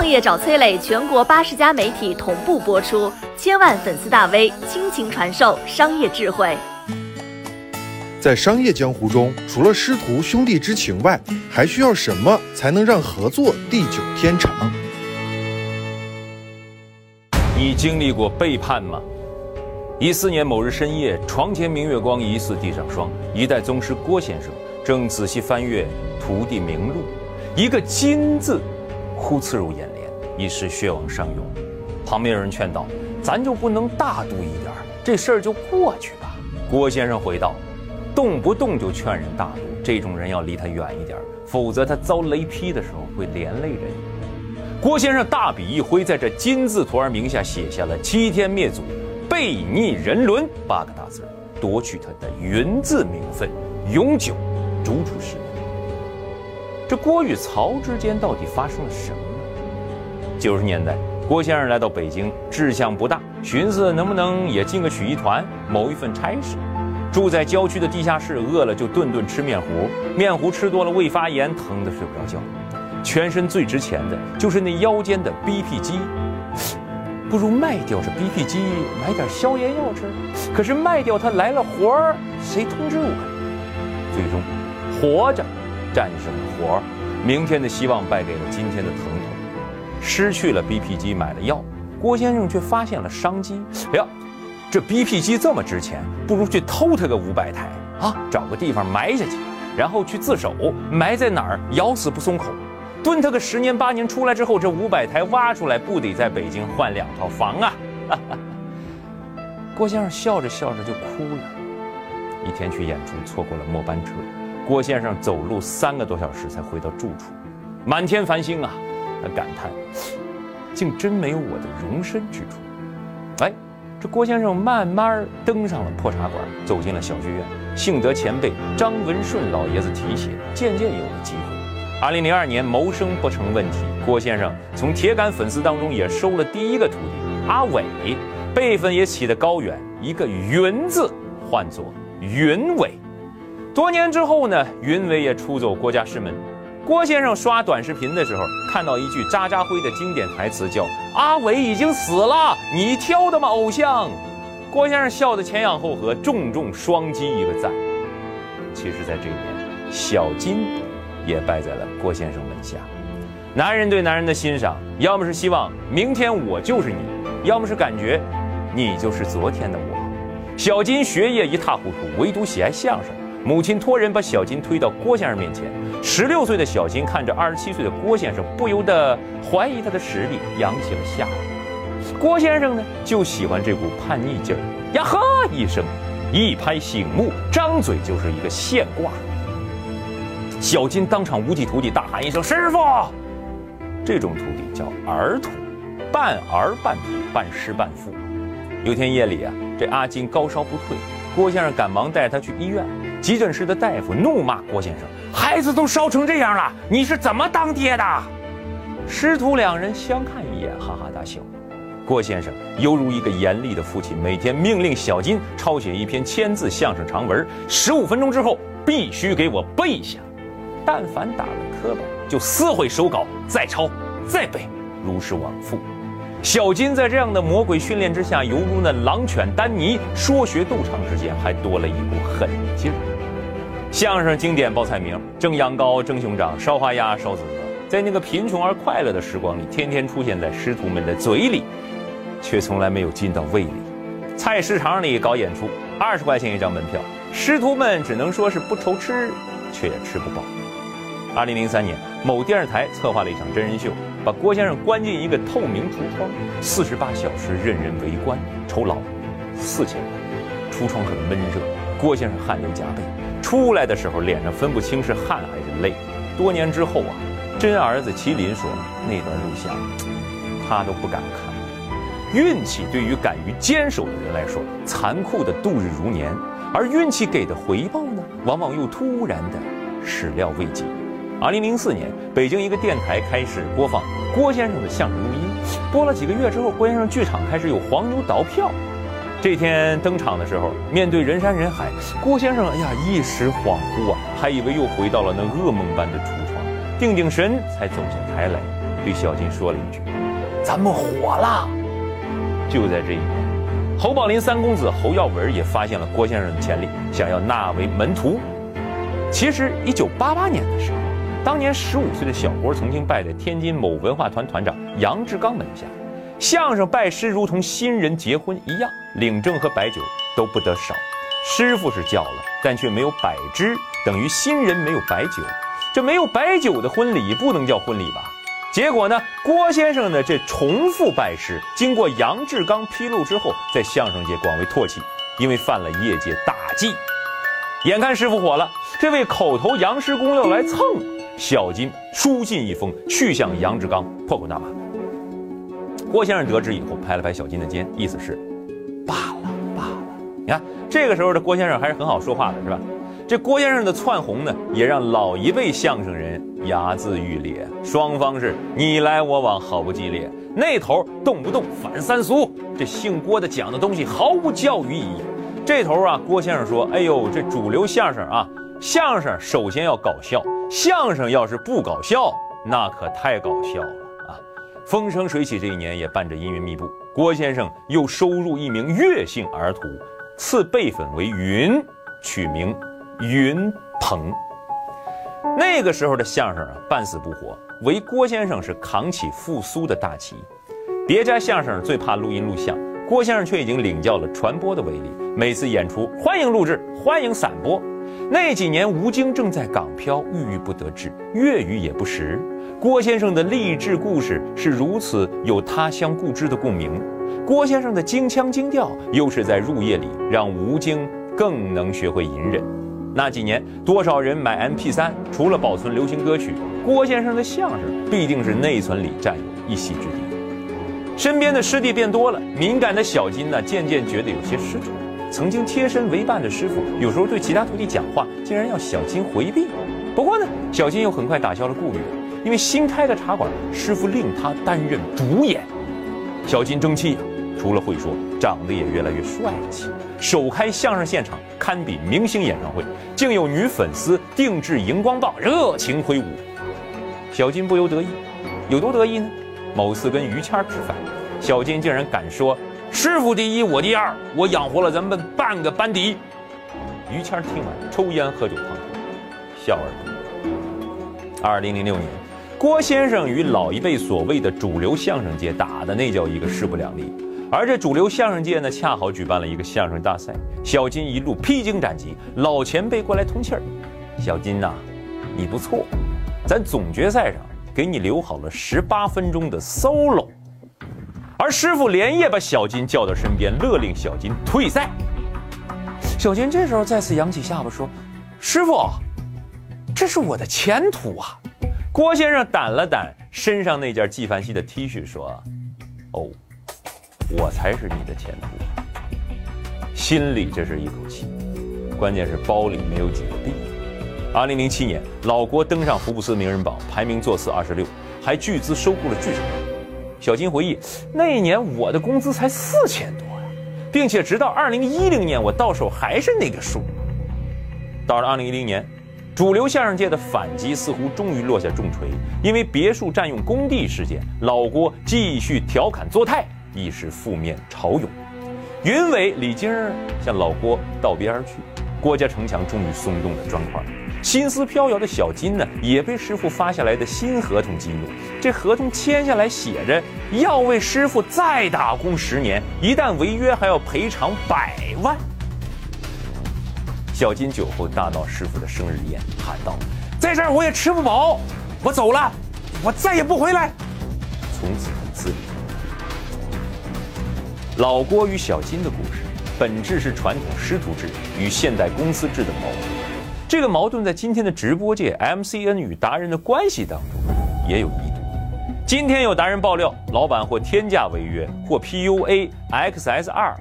创业找崔磊，全国八十家媒体同步播出，千万粉丝大 V 倾情传授商业智慧。在商业江湖中，除了师徒兄弟之情外，还需要什么才能让合作地久天长？你经历过背叛吗？一四年某日深夜，床前明月光，疑似地上霜。一代宗师郭先生正仔细翻阅徒弟名录，一个“金”字忽刺入眼帘，一时血往上涌。旁边有人劝道：“咱就不能大度一点，这事儿就过去吧？”郭先生回道。动不动就劝人大度，这种人要离他远一点，否则他遭雷劈的时候会连累人。郭先生大笔一挥，在这金字图儿名下写下了“欺天灭祖，背逆人伦”八个大字，夺取他的云字名分，永久逐出师门。这郭与曹之间到底发生了什么？九十年代，郭先生来到北京，志向不大，寻思能不能也进个曲艺团，谋一份差事。住在郊区的地下室，饿了就顿顿吃面糊，面糊吃多了胃发炎，疼得睡不着觉。全身最值钱的就是那腰间的 BP 机，不如卖掉这 BP 机，买点消炎药吃。可是卖掉它来了活儿，谁通知我？最终，活着战胜了活儿，明天的希望败给了今天的疼。失去了 BP 机，买了药，郭先生却发现了商机。哎呀！这 BP 机这么值钱，不如去偷它个五百台啊！找个地方埋下去，然后去自首，埋在哪儿，咬死不松口，蹲它个十年八年，出来之后，这五百台挖出来，不得在北京换两套房啊！郭先生笑着笑着就哭了。一天去演出，错过了末班车，郭先生走路三个多小时才回到住处，满天繁星啊！他感叹：竟真没有我的容身之处。哎。这郭先生慢慢登上了破茶馆，走进了小剧院。幸得前辈张文顺老爷子提携，渐渐有了机会。二零零二年谋生不成问题，郭先生从铁杆粉丝当中也收了第一个徒弟阿伟，辈分也起得高远，一个云字唤作云伟。多年之后呢，云伟也出走郭家师门。郭先生刷短视频的时候，看到一句渣渣辉的经典台词，叫“阿伟已经死了，你挑的吗，偶像？”郭先生笑得前仰后合，重重双击一个赞。其实，在这一年，小金也败在了郭先生门下。男人对男人的欣赏，要么是希望明天我就是你，要么是感觉你就是昨天的我。小金学业一塌糊涂，唯独喜爱相声。母亲托人把小金推到郭先生面前。十六岁的小金看着二十七岁的郭先生，不由得怀疑他的实力，扬起了下巴。郭先生呢，就喜欢这股叛逆劲儿，呀呵一声，一拍醒目，张嘴就是一个现挂。小金当场五体投地，大喊一声：“师傅！”这种徒弟叫儿徒，半儿半徒，半师半父。有天夜里啊，这阿金高烧不退。郭先生赶忙带他去医院，急诊室的大夫怒骂郭先生：“孩子都烧成这样了，你是怎么当爹的？”师徒两人相看一眼，哈哈大笑。郭先生犹如一个严厉的父亲，每天命令小金抄写一篇千字相声长文，十五分钟之后必须给我背下。但凡打了磕巴，就撕毁手稿，再抄，再背，如是往复。小金在这样的魔鬼训练之下，犹如那狼犬丹尼，说学逗唱之间还多了一股狠劲儿。相声经典报菜名：蒸羊羔、蒸熊掌、烧花鸭、烧子鹅。在那个贫穷而快乐的时光里，天天出现在师徒们的嘴里，却从来没有进到胃里。菜市场里搞演出，二十块钱一张门票，师徒们只能说是不愁吃，却也吃不饱。二零零三年，某电视台策划了一场真人秀。把郭先生关进一个透明橱窗，四十八小时任人围观，酬劳四千块。橱窗很闷热，郭先生汗流浃背，出来的时候脸上分不清是汗还是泪。多年之后啊，真儿子麒麟说那段录像他都不敢看。运气对于敢于坚守的人来说，残酷的度日如年；而运气给的回报呢，往往又突然的始料未及。二零零四年，北京一个电台开始播放郭先生的相声录音。播了几个月之后，郭先生剧场开始有黄牛倒票。这天登场的时候，面对人山人海，郭先生哎呀一时恍惚啊，还以为又回到了那噩梦般的橱窗。定定神，才走下台来，对小金说了一句：“咱们火了。”就在这一年，侯宝林三公子侯耀文也发现了郭先生的潜力，想要纳为门徒。其实，一九八八年的时候，当年十五岁的小郭曾经拜在天津某文化团团长杨志刚门下。相声拜师如同新人结婚一样，领证和摆酒都不得少。师傅是叫了，但却没有摆支，等于新人没有摆酒。这没有摆酒的婚礼不能叫婚礼吧？结果呢，郭先生的这重复拜师，经过杨志刚披露之后，在相声界广为唾弃，因为犯了业界大忌。眼看师傅火了，这位口头杨师公要来蹭，小金书信一封去向杨志刚，破口大骂。郭先生得知以后，拍了拍小金的肩，意思是罢了罢了。你看这个时候的郭先生还是很好说话的，是吧？这郭先生的窜红呢，也让老一辈相声人睚眦欲裂，双方是你来我往，好不激烈。那头动不动反三俗，这姓郭的讲的东西毫无教育意义。这头啊，郭先生说：“哎呦，这主流相声啊，相声首先要搞笑，相声要是不搞笑，那可太搞笑了。”风生水起这一年也伴着阴云密布，郭先生又收入一名岳姓儿徒，赐辈分为云，取名云鹏。那个时候的相声啊，半死不活，唯郭先生是扛起复苏的大旗。别家相声最怕录音录像，郭先生却已经领教了传播的威力，每次演出欢迎录制，欢迎散播。那几年吴京正在港漂，郁郁不得志，粤语也不识。郭先生的励志故事是如此有他乡故知的共鸣，郭先生的京腔京调又是在入夜里让吴京更能学会隐忍。那几年，多少人买 MP3，除了保存流行歌曲，郭先生的相声必定是内存里占有一席之地。身边的师弟变多了，敏感的小金呢，渐渐觉得有些失宠。曾经贴身为伴的师傅，有时候对其他徒弟讲话，竟然要小金回避。不过呢，小金又很快打消了顾虑。因为新开的茶馆，师傅令他担任主演。小金争气，除了会说，长得也越来越帅气。首开相声现场，堪比明星演唱会，竟有女粉丝定制荧光棒，热情挥舞。小金不由得意，有多得意呢？某次跟于谦吃饭，小金竟然敢说：“师傅第一，我第二，我养活了咱们半个班底。”于谦听完，抽烟喝酒烫头，笑而不语。二零零六年。郭先生与老一辈所谓的主流相声界打的那叫一个势不两立，而这主流相声界呢，恰好举办了一个相声大赛。小金一路披荆斩棘，老前辈过来通气儿：“小金呐，你不错，咱总决赛上给你留好了十八分钟的 solo。”而师傅连夜把小金叫到身边，勒令小金退赛。小金这时候再次扬起下巴说：“师傅，这是我的前途啊！”郭先生掸了掸身上那件纪梵希的 T 恤，说：“哦，我才是你的前途。”心里这是一口气，关键是包里没有几个币。二零零七年，老郭登上福布斯名人榜，排名座次二十六，还巨资收购了剧场。小金回忆，那一年我的工资才四千多呀，并且直到二零一零年，我到手还是那个数。到了二零一零年。主流相声界的反击似乎终于落下重锤，因为别墅占用工地事件，老郭继续调侃作态，一时负面潮涌。云伟、李菁向老郭道别而去，郭家城墙终于松动了砖块。心思飘摇的小金呢，也被师傅发下来的新合同激怒。这合同签下来写着要为师傅再打工十年，一旦违约还要赔偿百万。小金酒后大闹师傅的生日宴，喊道：“在这儿我也吃不饱，我走了，我再也不回来。”从此自立。老郭与小金的故事，本质是传统师徒制与现代公司制的矛盾。这个矛盾在今天的直播界，MCN 与达人的关系当中也有一度。今天有达人爆料，老板或天价违约，或 PUA X S 二。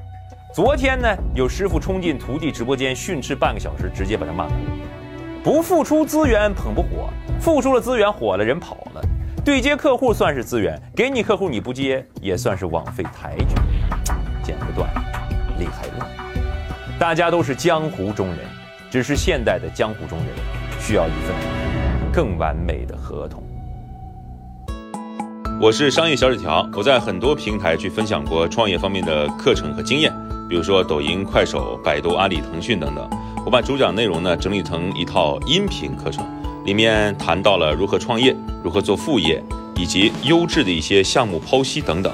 昨天呢，有师傅冲进徒弟直播间训斥半个小时，直接把他骂了。不付出资源捧不火，付出了资源火了，人跑了。对接客户算是资源，给你客户你不接，也算是枉费抬举。剪不断，理还乱。大家都是江湖中人，只是现代的江湖中人需要一份更完美的合同。我是商业小纸条，我在很多平台去分享过创业方面的课程和经验，比如说抖音、快手、百度、阿里、腾讯等等。我把主讲内容呢整理成一套音频课程，里面谈到了如何创业、如何做副业，以及优质的一些项目剖析等等，